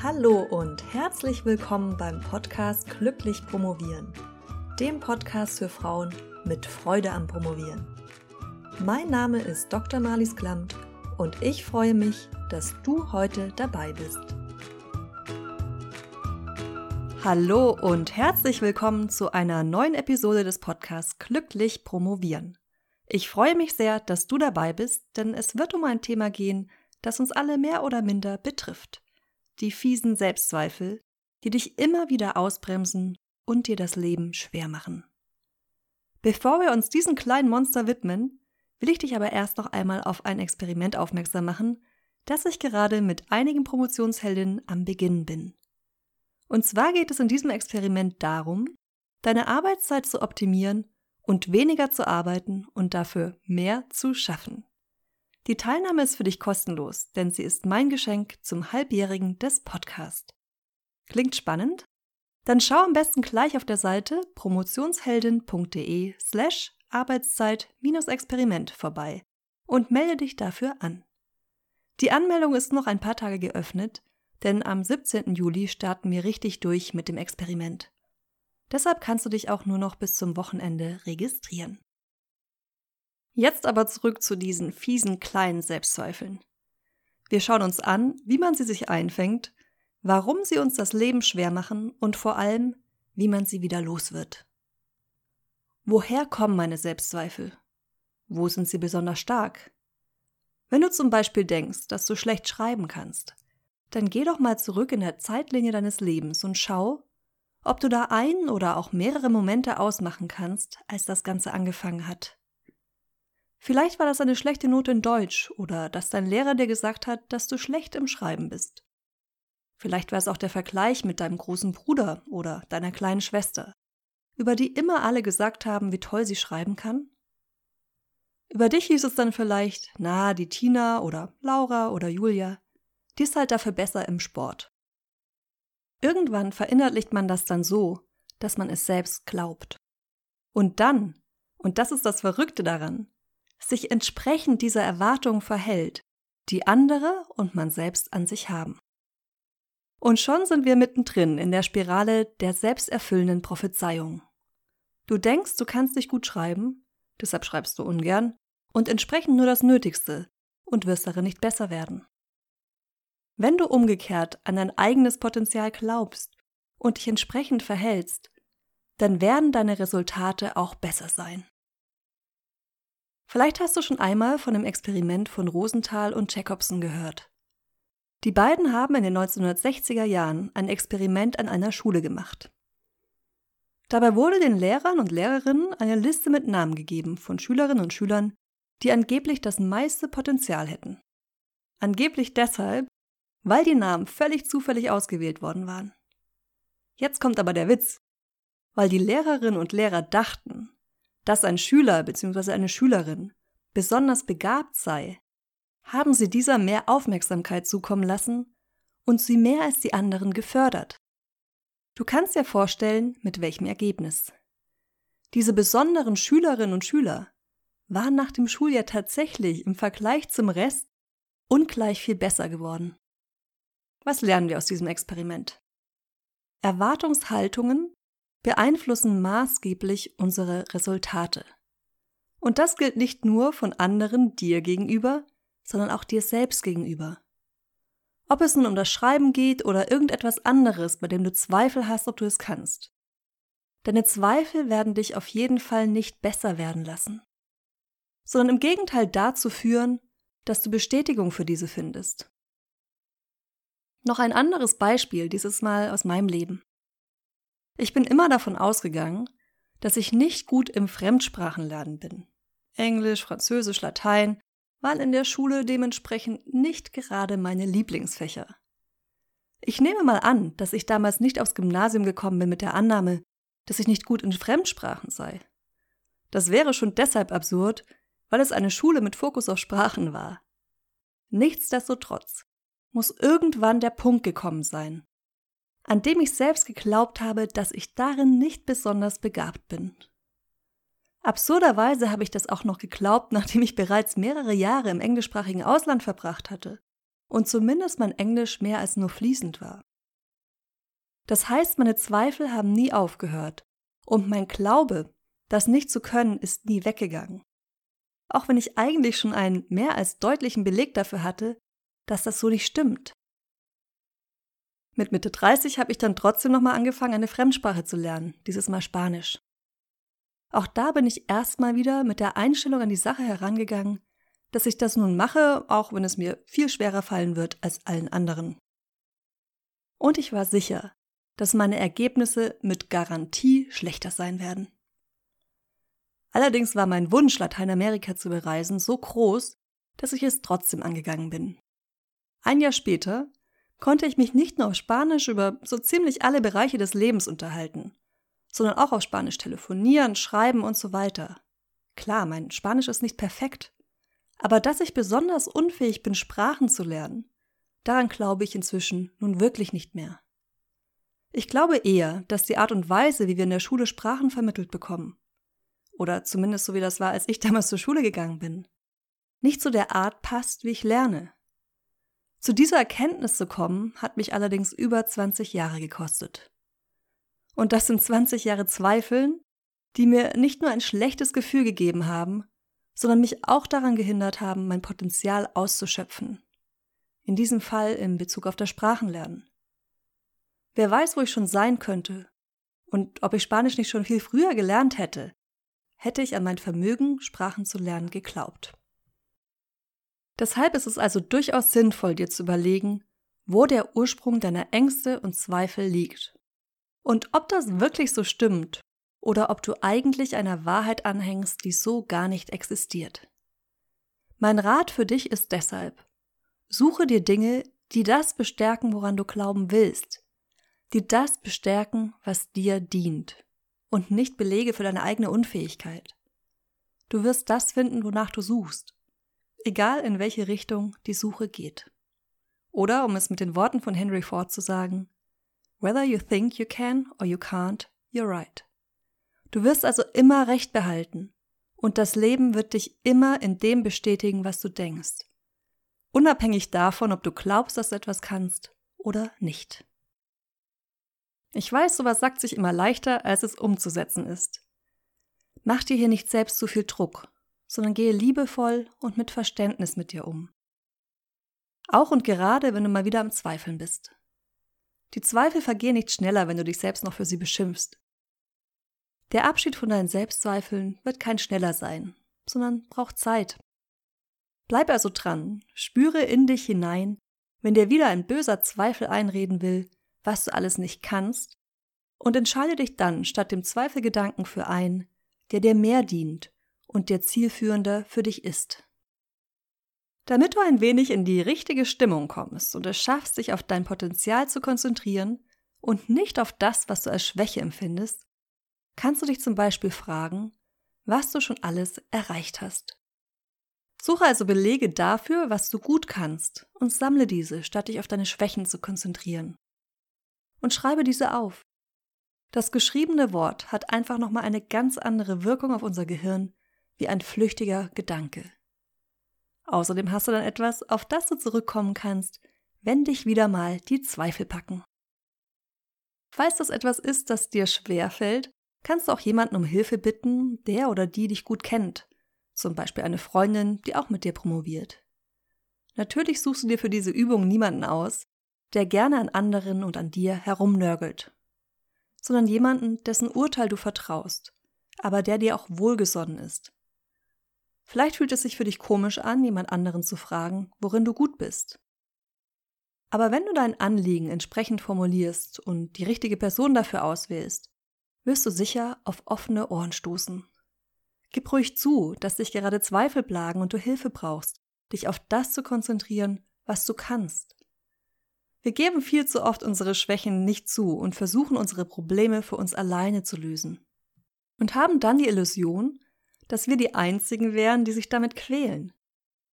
Hallo und herzlich willkommen beim Podcast Glücklich Promovieren, dem Podcast für Frauen mit Freude am Promovieren. Mein Name ist Dr. Marlies Klamt und ich freue mich, dass du heute dabei bist. Hallo und herzlich willkommen zu einer neuen Episode des Podcasts Glücklich Promovieren. Ich freue mich sehr, dass du dabei bist, denn es wird um ein Thema gehen, das uns alle mehr oder minder betrifft die fiesen Selbstzweifel, die dich immer wieder ausbremsen und dir das Leben schwer machen. Bevor wir uns diesem kleinen Monster widmen, will ich dich aber erst noch einmal auf ein Experiment aufmerksam machen, das ich gerade mit einigen Promotionsheldinnen am Beginn bin. Und zwar geht es in diesem Experiment darum, deine Arbeitszeit zu optimieren und weniger zu arbeiten und dafür mehr zu schaffen. Die Teilnahme ist für dich kostenlos, denn sie ist mein Geschenk zum Halbjährigen des Podcasts. Klingt spannend? Dann schau am besten gleich auf der Seite promotionsheldin.de slash Arbeitszeit-Experiment vorbei und melde dich dafür an. Die Anmeldung ist noch ein paar Tage geöffnet, denn am 17. Juli starten wir richtig durch mit dem Experiment. Deshalb kannst du dich auch nur noch bis zum Wochenende registrieren. Jetzt aber zurück zu diesen fiesen kleinen Selbstzweifeln. Wir schauen uns an, wie man sie sich einfängt, warum sie uns das Leben schwer machen und vor allem, wie man sie wieder los wird. Woher kommen meine Selbstzweifel? Wo sind sie besonders stark? Wenn du zum Beispiel denkst, dass du schlecht schreiben kannst, dann geh doch mal zurück in der Zeitlinie deines Lebens und schau, ob du da ein oder auch mehrere Momente ausmachen kannst, als das Ganze angefangen hat. Vielleicht war das eine schlechte Note in Deutsch oder dass dein Lehrer dir gesagt hat, dass du schlecht im Schreiben bist. Vielleicht war es auch der Vergleich mit deinem großen Bruder oder deiner kleinen Schwester, über die immer alle gesagt haben, wie toll sie schreiben kann. Über dich hieß es dann vielleicht, na, die Tina oder Laura oder Julia, die ist halt dafür besser im Sport. Irgendwann verinnerlicht man das dann so, dass man es selbst glaubt. Und dann, und das ist das Verrückte daran, sich entsprechend dieser Erwartung verhält, die andere und man selbst an sich haben. Und schon sind wir mittendrin in der Spirale der selbsterfüllenden Prophezeiung. Du denkst, du kannst nicht gut schreiben, deshalb schreibst du ungern und entsprechend nur das Nötigste und wirst darin nicht besser werden. Wenn du umgekehrt an dein eigenes Potenzial glaubst und dich entsprechend verhältst, dann werden deine Resultate auch besser sein. Vielleicht hast du schon einmal von dem Experiment von Rosenthal und Jacobson gehört. Die beiden haben in den 1960er Jahren ein Experiment an einer Schule gemacht. Dabei wurde den Lehrern und Lehrerinnen eine Liste mit Namen gegeben von Schülerinnen und Schülern, die angeblich das meiste Potenzial hätten. Angeblich deshalb, weil die Namen völlig zufällig ausgewählt worden waren. Jetzt kommt aber der Witz. Weil die Lehrerinnen und Lehrer dachten, dass ein Schüler bzw. eine Schülerin besonders begabt sei, haben sie dieser mehr Aufmerksamkeit zukommen lassen und sie mehr als die anderen gefördert. Du kannst dir vorstellen, mit welchem Ergebnis. Diese besonderen Schülerinnen und Schüler waren nach dem Schuljahr tatsächlich im Vergleich zum Rest ungleich viel besser geworden. Was lernen wir aus diesem Experiment? Erwartungshaltungen beeinflussen maßgeblich unsere Resultate. Und das gilt nicht nur von anderen dir gegenüber, sondern auch dir selbst gegenüber. Ob es nun um das Schreiben geht oder irgendetwas anderes, bei dem du Zweifel hast, ob du es kannst. Deine Zweifel werden dich auf jeden Fall nicht besser werden lassen, sondern im Gegenteil dazu führen, dass du Bestätigung für diese findest. Noch ein anderes Beispiel, dieses Mal aus meinem Leben. Ich bin immer davon ausgegangen, dass ich nicht gut im Fremdsprachenlernen bin. Englisch, Französisch, Latein waren in der Schule dementsprechend nicht gerade meine Lieblingsfächer. Ich nehme mal an, dass ich damals nicht aufs Gymnasium gekommen bin mit der Annahme, dass ich nicht gut in Fremdsprachen sei. Das wäre schon deshalb absurd, weil es eine Schule mit Fokus auf Sprachen war. Nichtsdestotrotz muss irgendwann der Punkt gekommen sein, an dem ich selbst geglaubt habe, dass ich darin nicht besonders begabt bin. Absurderweise habe ich das auch noch geglaubt, nachdem ich bereits mehrere Jahre im englischsprachigen Ausland verbracht hatte und zumindest mein Englisch mehr als nur fließend war. Das heißt, meine Zweifel haben nie aufgehört. Und mein Glaube, das nicht zu können, ist nie weggegangen. Auch wenn ich eigentlich schon einen mehr als deutlichen Beleg dafür hatte, dass das so nicht stimmt. Mit Mitte 30 habe ich dann trotzdem nochmal angefangen, eine Fremdsprache zu lernen, dieses Mal Spanisch. Auch da bin ich erstmal wieder mit der Einstellung an die Sache herangegangen, dass ich das nun mache, auch wenn es mir viel schwerer fallen wird als allen anderen. Und ich war sicher, dass meine Ergebnisse mit Garantie schlechter sein werden. Allerdings war mein Wunsch, Lateinamerika zu bereisen, so groß, dass ich es trotzdem angegangen bin. Ein Jahr später konnte ich mich nicht nur auf Spanisch über so ziemlich alle Bereiche des Lebens unterhalten, sondern auch auf Spanisch telefonieren, schreiben und so weiter. Klar, mein Spanisch ist nicht perfekt, aber dass ich besonders unfähig bin, Sprachen zu lernen, daran glaube ich inzwischen nun wirklich nicht mehr. Ich glaube eher, dass die Art und Weise, wie wir in der Schule Sprachen vermittelt bekommen, oder zumindest so wie das war, als ich damals zur Schule gegangen bin, nicht zu der Art passt, wie ich lerne. Zu dieser Erkenntnis zu kommen, hat mich allerdings über 20 Jahre gekostet. Und das sind 20 Jahre Zweifeln, die mir nicht nur ein schlechtes Gefühl gegeben haben, sondern mich auch daran gehindert haben, mein Potenzial auszuschöpfen. In diesem Fall in Bezug auf das Sprachenlernen. Wer weiß, wo ich schon sein könnte und ob ich Spanisch nicht schon viel früher gelernt hätte, hätte ich an mein Vermögen, Sprachen zu lernen, geglaubt. Deshalb ist es also durchaus sinnvoll, dir zu überlegen, wo der Ursprung deiner Ängste und Zweifel liegt. Und ob das wirklich so stimmt oder ob du eigentlich einer Wahrheit anhängst, die so gar nicht existiert. Mein Rat für dich ist deshalb, suche dir Dinge, die das bestärken, woran du glauben willst, die das bestärken, was dir dient, und nicht Belege für deine eigene Unfähigkeit. Du wirst das finden, wonach du suchst egal in welche Richtung die Suche geht. Oder, um es mit den Worten von Henry Ford zu sagen, Whether you think you can or you can't, you're right. Du wirst also immer Recht behalten und das Leben wird dich immer in dem bestätigen, was du denkst. Unabhängig davon, ob du glaubst, dass du etwas kannst oder nicht. Ich weiß, sowas sagt sich immer leichter, als es umzusetzen ist. Mach dir hier nicht selbst zu viel Druck sondern gehe liebevoll und mit Verständnis mit dir um. Auch und gerade, wenn du mal wieder am Zweifeln bist. Die Zweifel vergehen nicht schneller, wenn du dich selbst noch für sie beschimpfst. Der Abschied von deinen Selbstzweifeln wird kein schneller sein, sondern braucht Zeit. Bleib also dran, spüre in dich hinein, wenn dir wieder ein böser Zweifel einreden will, was du alles nicht kannst, und entscheide dich dann statt dem Zweifelgedanken für einen, der dir mehr dient und der zielführender für dich ist. Damit du ein wenig in die richtige Stimmung kommst und es schaffst, dich auf dein Potenzial zu konzentrieren und nicht auf das, was du als Schwäche empfindest, kannst du dich zum Beispiel fragen, was du schon alles erreicht hast. Suche also Belege dafür, was du gut kannst und sammle diese, statt dich auf deine Schwächen zu konzentrieren. Und schreibe diese auf. Das geschriebene Wort hat einfach nochmal eine ganz andere Wirkung auf unser Gehirn wie ein flüchtiger Gedanke. Außerdem hast du dann etwas, auf das du zurückkommen kannst, wenn dich wieder mal die Zweifel packen. Falls das etwas ist, das dir schwer fällt, kannst du auch jemanden um Hilfe bitten, der oder die dich gut kennt, zum Beispiel eine Freundin, die auch mit dir promoviert. Natürlich suchst du dir für diese Übung niemanden aus, der gerne an anderen und an dir herumnörgelt, sondern jemanden, dessen Urteil du vertraust, aber der dir auch wohlgesonnen ist Vielleicht fühlt es sich für dich komisch an, jemand anderen zu fragen, worin du gut bist. Aber wenn du dein Anliegen entsprechend formulierst und die richtige Person dafür auswählst, wirst du sicher auf offene Ohren stoßen. Gib ruhig zu, dass dich gerade Zweifel plagen und du Hilfe brauchst, dich auf das zu konzentrieren, was du kannst. Wir geben viel zu oft unsere Schwächen nicht zu und versuchen unsere Probleme für uns alleine zu lösen. Und haben dann die Illusion, dass wir die Einzigen wären, die sich damit quälen.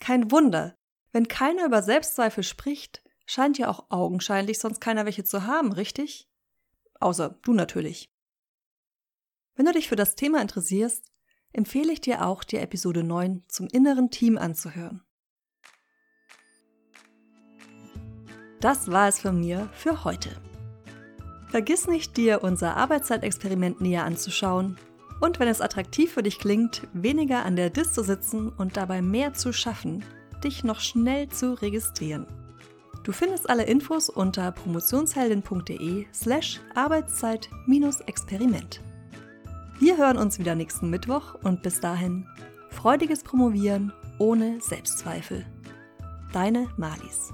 Kein Wunder, wenn keiner über Selbstzweifel spricht, scheint ja auch augenscheinlich sonst keiner welche zu haben, richtig? Außer du natürlich. Wenn du dich für das Thema interessierst, empfehle ich dir auch, die Episode 9 zum inneren Team anzuhören. Das war es von mir für heute. Vergiss nicht, dir unser Arbeitszeitexperiment näher anzuschauen und wenn es attraktiv für dich klingt, weniger an der Dis zu sitzen und dabei mehr zu schaffen, dich noch schnell zu registrieren. Du findest alle Infos unter promotionsheldin.de slash Arbeitszeit-Experiment. Wir hören uns wieder nächsten Mittwoch und bis dahin freudiges Promovieren ohne Selbstzweifel. Deine Malis.